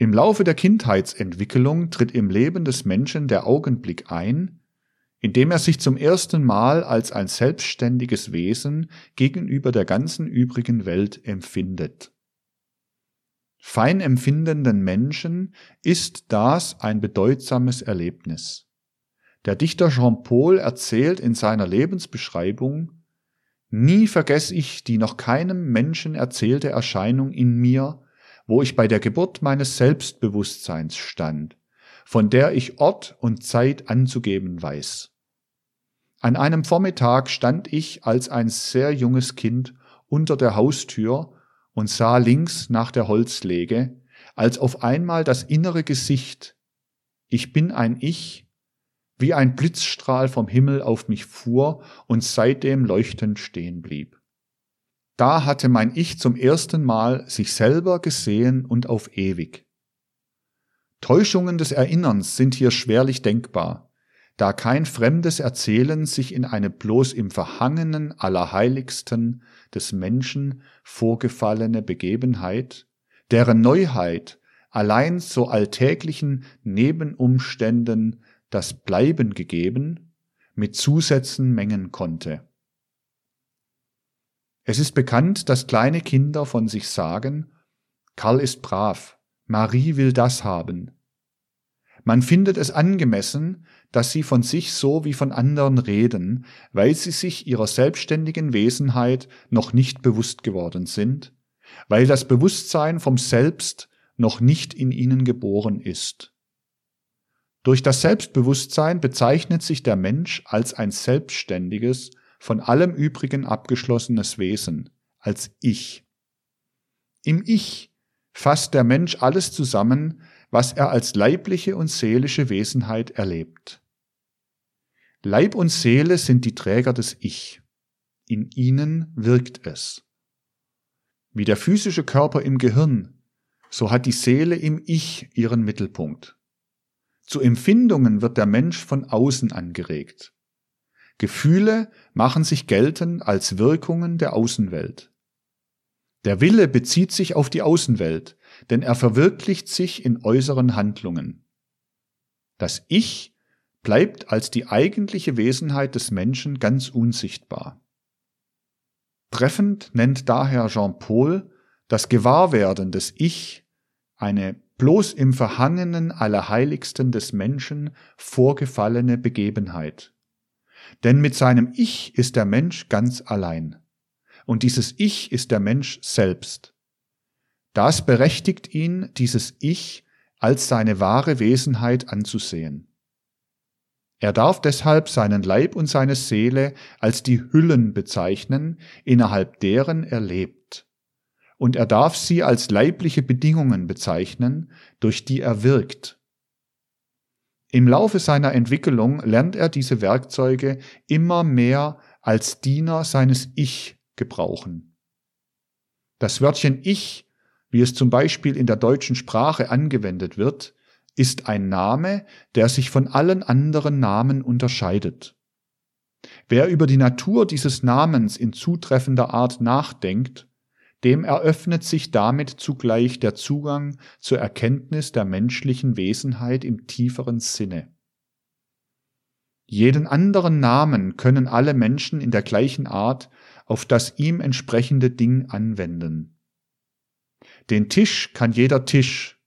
Im Laufe der Kindheitsentwicklung tritt im Leben des Menschen der Augenblick ein, in dem er sich zum ersten Mal als ein selbstständiges Wesen gegenüber der ganzen übrigen Welt empfindet. Fein empfindenden Menschen ist das ein bedeutsames Erlebnis. Der Dichter Jean Paul erzählt in seiner Lebensbeschreibung, Nie vergesse ich die noch keinem Menschen erzählte Erscheinung in mir, wo ich bei der Geburt meines Selbstbewusstseins stand, von der ich Ort und Zeit anzugeben weiß. An einem Vormittag stand ich als ein sehr junges Kind unter der Haustür und sah links nach der Holzlege, als auf einmal das innere Gesicht, ich bin ein Ich, wie ein Blitzstrahl vom Himmel auf mich fuhr und seitdem leuchtend stehen blieb. Da hatte mein Ich zum ersten Mal sich selber gesehen und auf ewig. Täuschungen des Erinnerns sind hier schwerlich denkbar, da kein fremdes Erzählen sich in eine bloß im Verhangenen Allerheiligsten des Menschen vorgefallene Begebenheit, deren Neuheit allein so alltäglichen Nebenumständen das Bleiben gegeben, mit Zusätzen mengen konnte. Es ist bekannt, dass kleine Kinder von sich sagen, Karl ist brav, Marie will das haben. Man findet es angemessen, dass sie von sich so wie von anderen reden, weil sie sich ihrer selbstständigen Wesenheit noch nicht bewusst geworden sind, weil das Bewusstsein vom Selbst noch nicht in ihnen geboren ist. Durch das Selbstbewusstsein bezeichnet sich der Mensch als ein selbstständiges, von allem übrigen abgeschlossenes Wesen, als Ich. Im Ich fasst der Mensch alles zusammen, was er als leibliche und seelische Wesenheit erlebt. Leib und Seele sind die Träger des Ich. In ihnen wirkt es. Wie der physische Körper im Gehirn, so hat die Seele im Ich ihren Mittelpunkt. Zu Empfindungen wird der Mensch von außen angeregt. Gefühle machen sich geltend als Wirkungen der Außenwelt. Der Wille bezieht sich auf die Außenwelt, denn er verwirklicht sich in äußeren Handlungen. Das Ich bleibt als die eigentliche Wesenheit des Menschen ganz unsichtbar. Treffend nennt daher Jean Paul das Gewahrwerden des Ich eine bloß im Verhangenen Allerheiligsten des Menschen vorgefallene Begebenheit. Denn mit seinem Ich ist der Mensch ganz allein. Und dieses Ich ist der Mensch selbst. Das berechtigt ihn, dieses Ich als seine wahre Wesenheit anzusehen. Er darf deshalb seinen Leib und seine Seele als die Hüllen bezeichnen, innerhalb deren er lebt und er darf sie als leibliche Bedingungen bezeichnen, durch die er wirkt. Im Laufe seiner Entwicklung lernt er diese Werkzeuge immer mehr als Diener seines Ich gebrauchen. Das Wörtchen Ich, wie es zum Beispiel in der deutschen Sprache angewendet wird, ist ein Name, der sich von allen anderen Namen unterscheidet. Wer über die Natur dieses Namens in zutreffender Art nachdenkt, dem eröffnet sich damit zugleich der Zugang zur Erkenntnis der menschlichen Wesenheit im tieferen Sinne. Jeden anderen Namen können alle Menschen in der gleichen Art auf das ihm entsprechende Ding anwenden. Den Tisch kann jeder Tisch,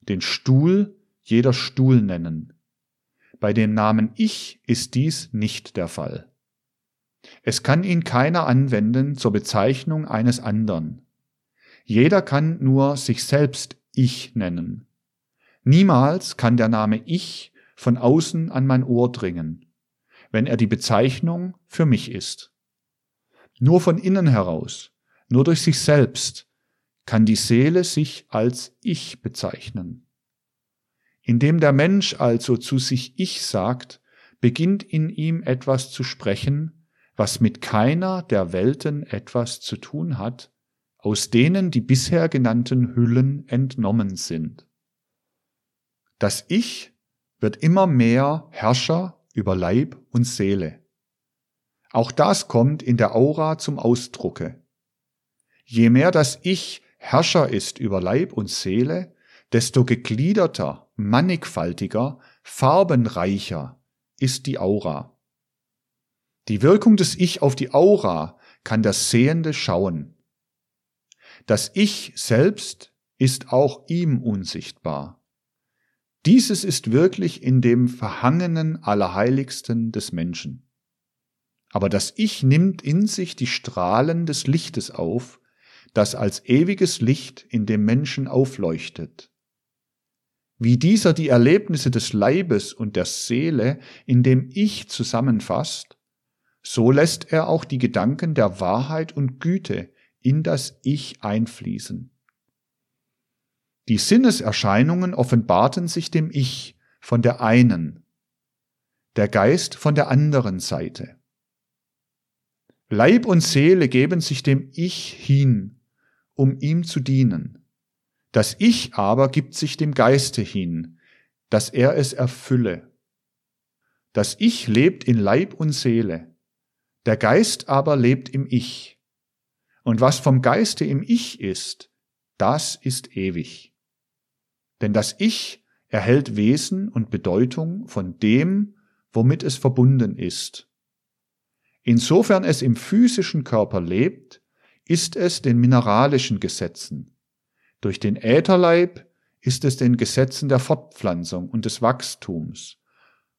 den Stuhl jeder Stuhl nennen. Bei dem Namen Ich ist dies nicht der Fall. Es kann ihn keiner anwenden zur Bezeichnung eines anderen. Jeder kann nur sich selbst Ich nennen. Niemals kann der Name Ich von außen an mein Ohr dringen, wenn er die Bezeichnung für mich ist. Nur von innen heraus, nur durch sich selbst kann die Seele sich als Ich bezeichnen. Indem der Mensch also zu sich Ich sagt, beginnt in ihm etwas zu sprechen, was mit keiner der Welten etwas zu tun hat, aus denen die bisher genannten Hüllen entnommen sind. Das Ich wird immer mehr Herrscher über Leib und Seele. Auch das kommt in der Aura zum Ausdrucke. Je mehr das Ich Herrscher ist über Leib und Seele, desto gegliederter, mannigfaltiger, farbenreicher ist die Aura. Die Wirkung des Ich auf die Aura kann der Sehende schauen. Das Ich selbst ist auch ihm unsichtbar. Dieses ist wirklich in dem Verhangenen Allerheiligsten des Menschen. Aber das Ich nimmt in sich die Strahlen des Lichtes auf, das als ewiges Licht in dem Menschen aufleuchtet. Wie dieser die Erlebnisse des Leibes und der Seele in dem Ich zusammenfasst, so lässt er auch die Gedanken der Wahrheit und Güte in das Ich einfließen. Die Sinneserscheinungen offenbarten sich dem Ich von der einen, der Geist von der anderen Seite. Leib und Seele geben sich dem Ich hin, um ihm zu dienen. Das Ich aber gibt sich dem Geiste hin, dass er es erfülle. Das Ich lebt in Leib und Seele, der Geist aber lebt im Ich. Und was vom Geiste im Ich ist, das ist ewig. Denn das Ich erhält Wesen und Bedeutung von dem, womit es verbunden ist. Insofern es im physischen Körper lebt, ist es den mineralischen Gesetzen. Durch den Ätherleib ist es den Gesetzen der Fortpflanzung und des Wachstums.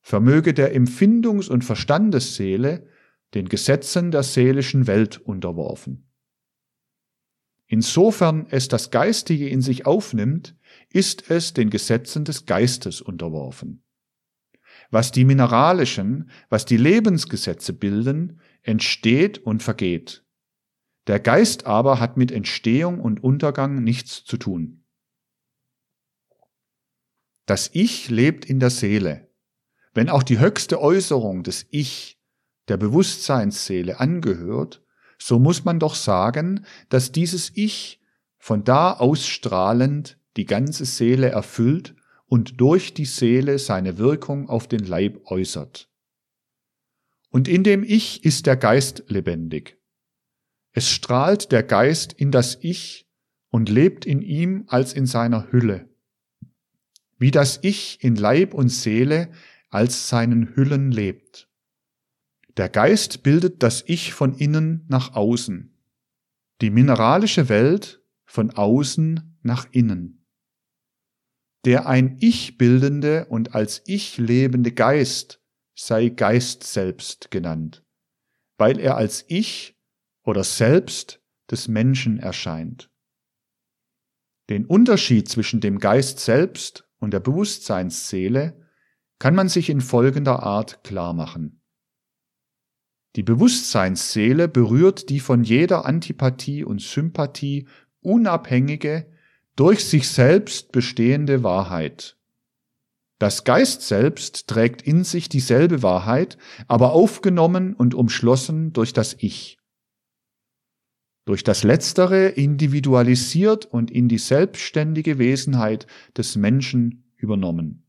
Vermöge der Empfindungs- und Verstandesseele den Gesetzen der seelischen Welt unterworfen. Insofern es das Geistige in sich aufnimmt, ist es den Gesetzen des Geistes unterworfen. Was die mineralischen, was die Lebensgesetze bilden, entsteht und vergeht. Der Geist aber hat mit Entstehung und Untergang nichts zu tun. Das Ich lebt in der Seele. Wenn auch die höchste Äußerung des Ich der Bewusstseinsseele angehört, so muss man doch sagen, dass dieses Ich von da ausstrahlend die ganze Seele erfüllt und durch die Seele seine Wirkung auf den Leib äußert. Und in dem Ich ist der Geist lebendig. Es strahlt der Geist in das Ich und lebt in ihm als in seiner Hülle. Wie das Ich in Leib und Seele als seinen Hüllen lebt. Der Geist bildet das Ich von innen nach außen. Die mineralische Welt von außen nach innen der ein Ich bildende und als Ich lebende Geist sei Geist selbst genannt, weil er als Ich oder selbst des Menschen erscheint. Den Unterschied zwischen dem Geist selbst und der Bewusstseinsseele kann man sich in folgender Art klar machen. Die Bewusstseinsseele berührt die von jeder Antipathie und Sympathie unabhängige, durch sich selbst bestehende Wahrheit. Das Geist selbst trägt in sich dieselbe Wahrheit, aber aufgenommen und umschlossen durch das Ich. Durch das Letztere individualisiert und in die selbstständige Wesenheit des Menschen übernommen.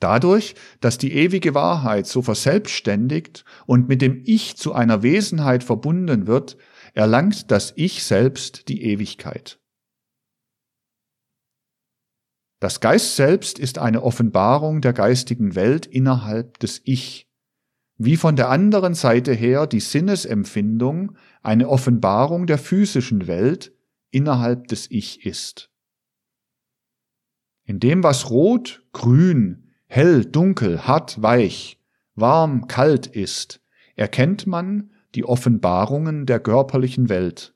Dadurch, dass die ewige Wahrheit so verselbstständigt und mit dem Ich zu einer Wesenheit verbunden wird, erlangt das Ich selbst die Ewigkeit. Das Geist selbst ist eine Offenbarung der geistigen Welt innerhalb des Ich, wie von der anderen Seite her die Sinnesempfindung eine Offenbarung der physischen Welt innerhalb des Ich ist. In dem, was rot, grün, hell, dunkel, hart, weich, warm, kalt ist, erkennt man die Offenbarungen der körperlichen Welt.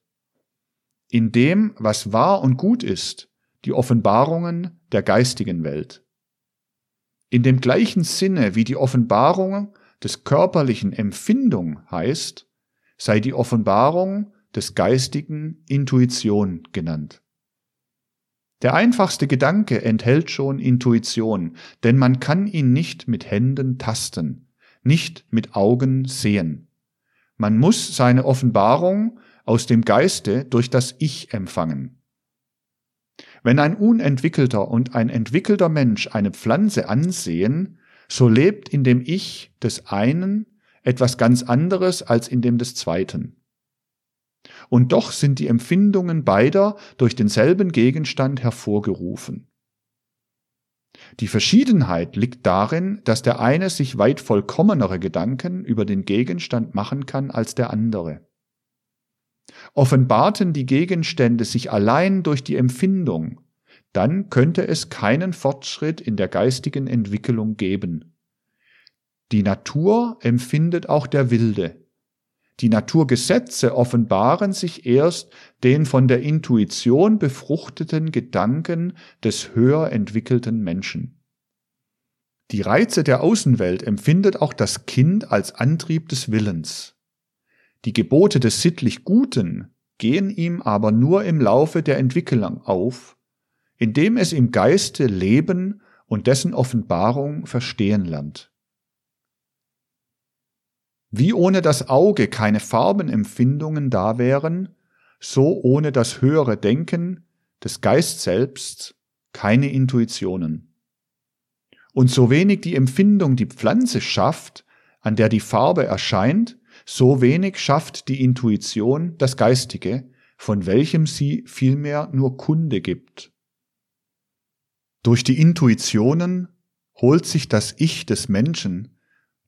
In dem, was wahr und gut ist, die Offenbarungen der geistigen Welt. In dem gleichen Sinne wie die Offenbarung des körperlichen Empfindung heißt, sei die Offenbarung des geistigen Intuition genannt. Der einfachste Gedanke enthält schon Intuition, denn man kann ihn nicht mit Händen tasten, nicht mit Augen sehen. Man muss seine Offenbarung aus dem Geiste durch das Ich empfangen. Wenn ein unentwickelter und ein entwickelter Mensch eine Pflanze ansehen, so lebt in dem Ich des einen etwas ganz anderes als in dem des zweiten. Und doch sind die Empfindungen beider durch denselben Gegenstand hervorgerufen. Die Verschiedenheit liegt darin, dass der eine sich weit vollkommenere Gedanken über den Gegenstand machen kann als der andere. Offenbarten die Gegenstände sich allein durch die Empfindung, dann könnte es keinen Fortschritt in der geistigen Entwicklung geben. Die Natur empfindet auch der Wilde. Die Naturgesetze offenbaren sich erst den von der Intuition befruchteten Gedanken des höher entwickelten Menschen. Die Reize der Außenwelt empfindet auch das Kind als Antrieb des Willens. Die Gebote des sittlich Guten gehen ihm aber nur im Laufe der Entwicklung auf, indem es im Geiste Leben und dessen Offenbarung verstehen lernt. Wie ohne das Auge keine Farbenempfindungen da wären, so ohne das höhere Denken des Geist selbst keine Intuitionen. Und so wenig die Empfindung die Pflanze schafft, an der die Farbe erscheint, so wenig schafft die Intuition das Geistige, von welchem sie vielmehr nur Kunde gibt. Durch die Intuitionen holt sich das Ich des Menschen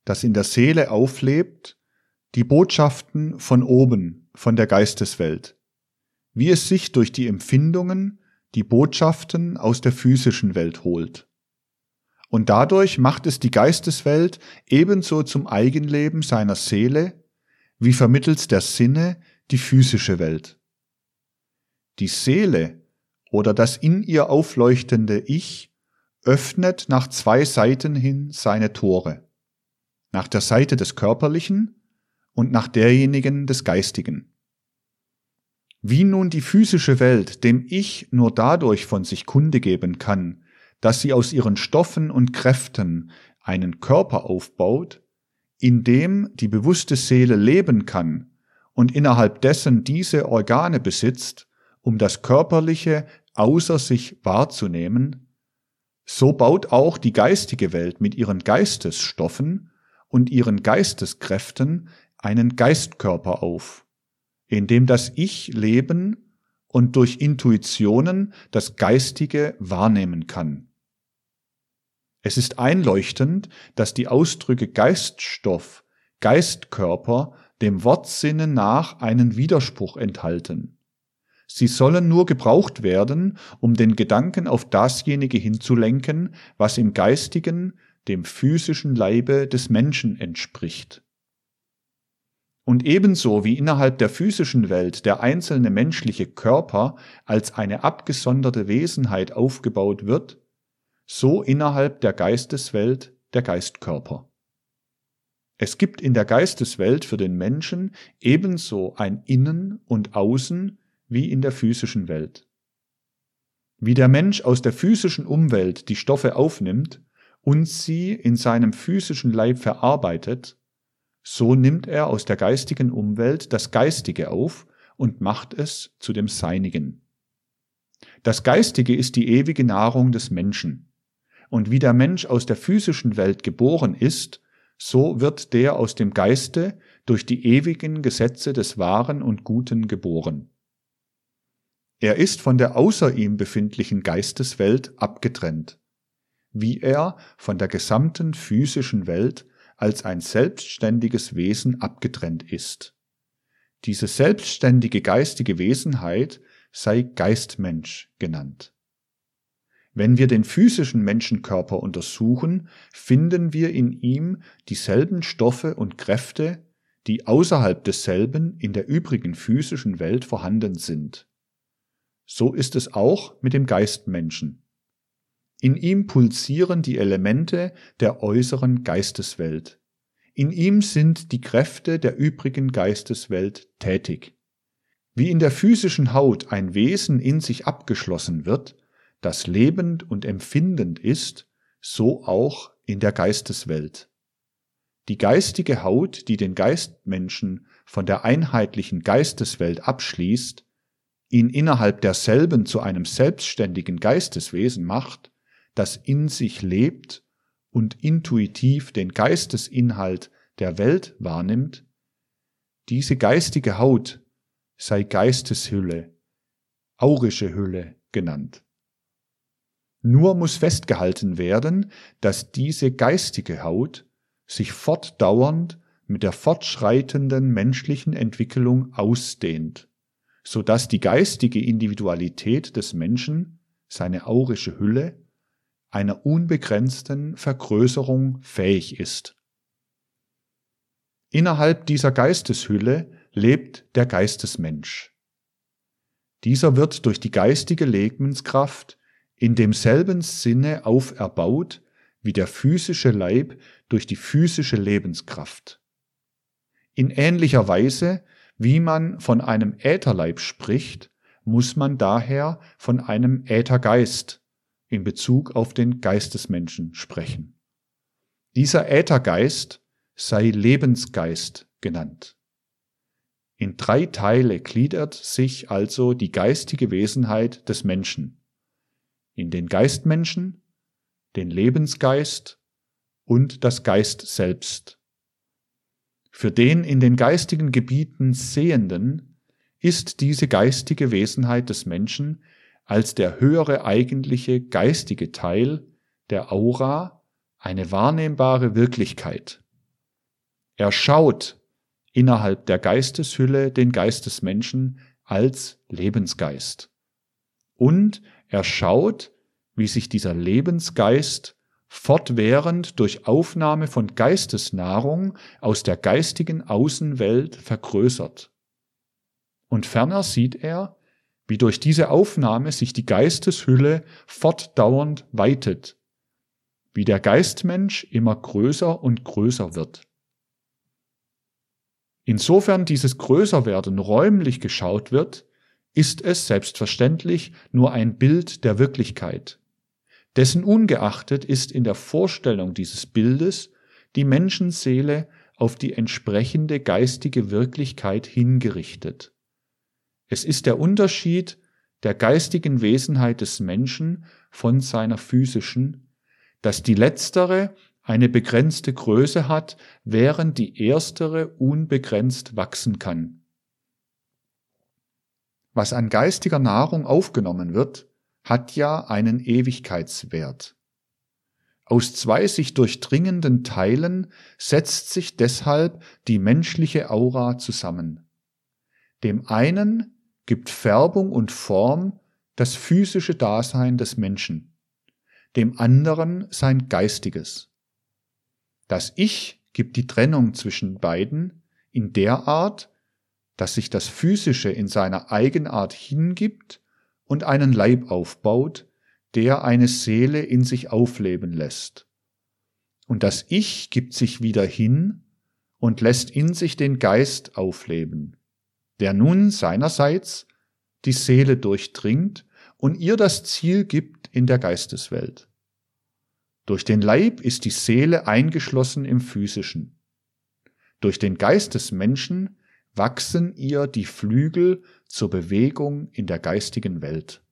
das in der Seele auflebt, die Botschaften von oben, von der Geisteswelt, wie es sich durch die Empfindungen die Botschaften aus der physischen Welt holt. Und dadurch macht es die Geisteswelt ebenso zum Eigenleben seiner Seele, wie vermittels der Sinne die physische Welt. Die Seele oder das in ihr aufleuchtende Ich öffnet nach zwei Seiten hin seine Tore nach der Seite des Körperlichen und nach derjenigen des Geistigen. Wie nun die physische Welt dem Ich nur dadurch von sich Kunde geben kann, dass sie aus ihren Stoffen und Kräften einen Körper aufbaut, in dem die bewusste Seele leben kann und innerhalb dessen diese Organe besitzt, um das Körperliche außer sich wahrzunehmen, so baut auch die geistige Welt mit ihren Geistesstoffen und ihren Geisteskräften einen Geistkörper auf, in dem das Ich leben und durch Intuitionen das Geistige wahrnehmen kann. Es ist einleuchtend, dass die Ausdrücke Geiststoff, Geistkörper dem Wortsinne nach einen Widerspruch enthalten. Sie sollen nur gebraucht werden, um den Gedanken auf dasjenige hinzulenken, was im Geistigen dem physischen Leibe des Menschen entspricht. Und ebenso wie innerhalb der physischen Welt der einzelne menschliche Körper als eine abgesonderte Wesenheit aufgebaut wird, so innerhalb der Geisteswelt der Geistkörper. Es gibt in der Geisteswelt für den Menschen ebenso ein Innen und Außen wie in der physischen Welt. Wie der Mensch aus der physischen Umwelt die Stoffe aufnimmt, und sie in seinem physischen Leib verarbeitet, so nimmt er aus der geistigen Umwelt das Geistige auf und macht es zu dem Seinigen. Das Geistige ist die ewige Nahrung des Menschen. Und wie der Mensch aus der physischen Welt geboren ist, so wird der aus dem Geiste durch die ewigen Gesetze des Wahren und Guten geboren. Er ist von der außer ihm befindlichen Geisteswelt abgetrennt wie er von der gesamten physischen Welt als ein selbstständiges Wesen abgetrennt ist. Diese selbstständige geistige Wesenheit sei Geistmensch genannt. Wenn wir den physischen Menschenkörper untersuchen, finden wir in ihm dieselben Stoffe und Kräfte, die außerhalb desselben in der übrigen physischen Welt vorhanden sind. So ist es auch mit dem Geistmenschen. In ihm pulsieren die Elemente der äußeren Geisteswelt. In ihm sind die Kräfte der übrigen Geisteswelt tätig. Wie in der physischen Haut ein Wesen in sich abgeschlossen wird, das lebend und empfindend ist, so auch in der Geisteswelt. Die geistige Haut, die den Geistmenschen von der einheitlichen Geisteswelt abschließt, ihn innerhalb derselben zu einem selbstständigen Geisteswesen macht, das in sich lebt und intuitiv den Geistesinhalt der Welt wahrnimmt, diese geistige Haut sei Geisteshülle, aurische Hülle genannt. Nur muss festgehalten werden, dass diese geistige Haut sich fortdauernd mit der fortschreitenden menschlichen Entwicklung ausdehnt, so dass die geistige Individualität des Menschen, seine aurische Hülle, einer unbegrenzten Vergrößerung fähig ist. Innerhalb dieser Geisteshülle lebt der Geistesmensch. Dieser wird durch die geistige Lebenskraft in demselben Sinne auferbaut wie der physische Leib durch die physische Lebenskraft. In ähnlicher Weise, wie man von einem Ätherleib spricht, muss man daher von einem Äthergeist in Bezug auf den Geistesmenschen sprechen. Dieser Äthergeist sei Lebensgeist genannt. In drei Teile gliedert sich also die geistige Wesenheit des Menschen. In den Geistmenschen, den Lebensgeist und das Geist selbst. Für den in den geistigen Gebieten Sehenden ist diese geistige Wesenheit des Menschen als der höhere eigentliche geistige Teil der Aura eine wahrnehmbare Wirklichkeit. Er schaut innerhalb der Geisteshülle den Geist des Menschen als Lebensgeist. Und er schaut, wie sich dieser Lebensgeist fortwährend durch Aufnahme von Geistesnahrung aus der geistigen Außenwelt vergrößert. Und ferner sieht er, wie durch diese Aufnahme sich die Geisteshülle fortdauernd weitet, wie der Geistmensch immer größer und größer wird. Insofern dieses Größerwerden räumlich geschaut wird, ist es selbstverständlich nur ein Bild der Wirklichkeit. Dessen ungeachtet ist in der Vorstellung dieses Bildes die Menschenseele auf die entsprechende geistige Wirklichkeit hingerichtet. Es ist der Unterschied der geistigen Wesenheit des Menschen von seiner physischen, dass die letztere eine begrenzte Größe hat, während die erstere unbegrenzt wachsen kann. Was an geistiger Nahrung aufgenommen wird, hat ja einen Ewigkeitswert. Aus zwei sich durchdringenden Teilen setzt sich deshalb die menschliche Aura zusammen. Dem einen gibt Färbung und Form das physische Dasein des Menschen, dem anderen sein geistiges. Das Ich gibt die Trennung zwischen beiden in der Art, dass sich das Physische in seiner Eigenart hingibt und einen Leib aufbaut, der eine Seele in sich aufleben lässt. Und das Ich gibt sich wieder hin und lässt in sich den Geist aufleben, der nun seinerseits die Seele durchdringt und ihr das Ziel gibt in der Geisteswelt. Durch den Leib ist die Seele eingeschlossen im physischen. Durch den Geist des Menschen wachsen ihr die Flügel zur Bewegung in der geistigen Welt.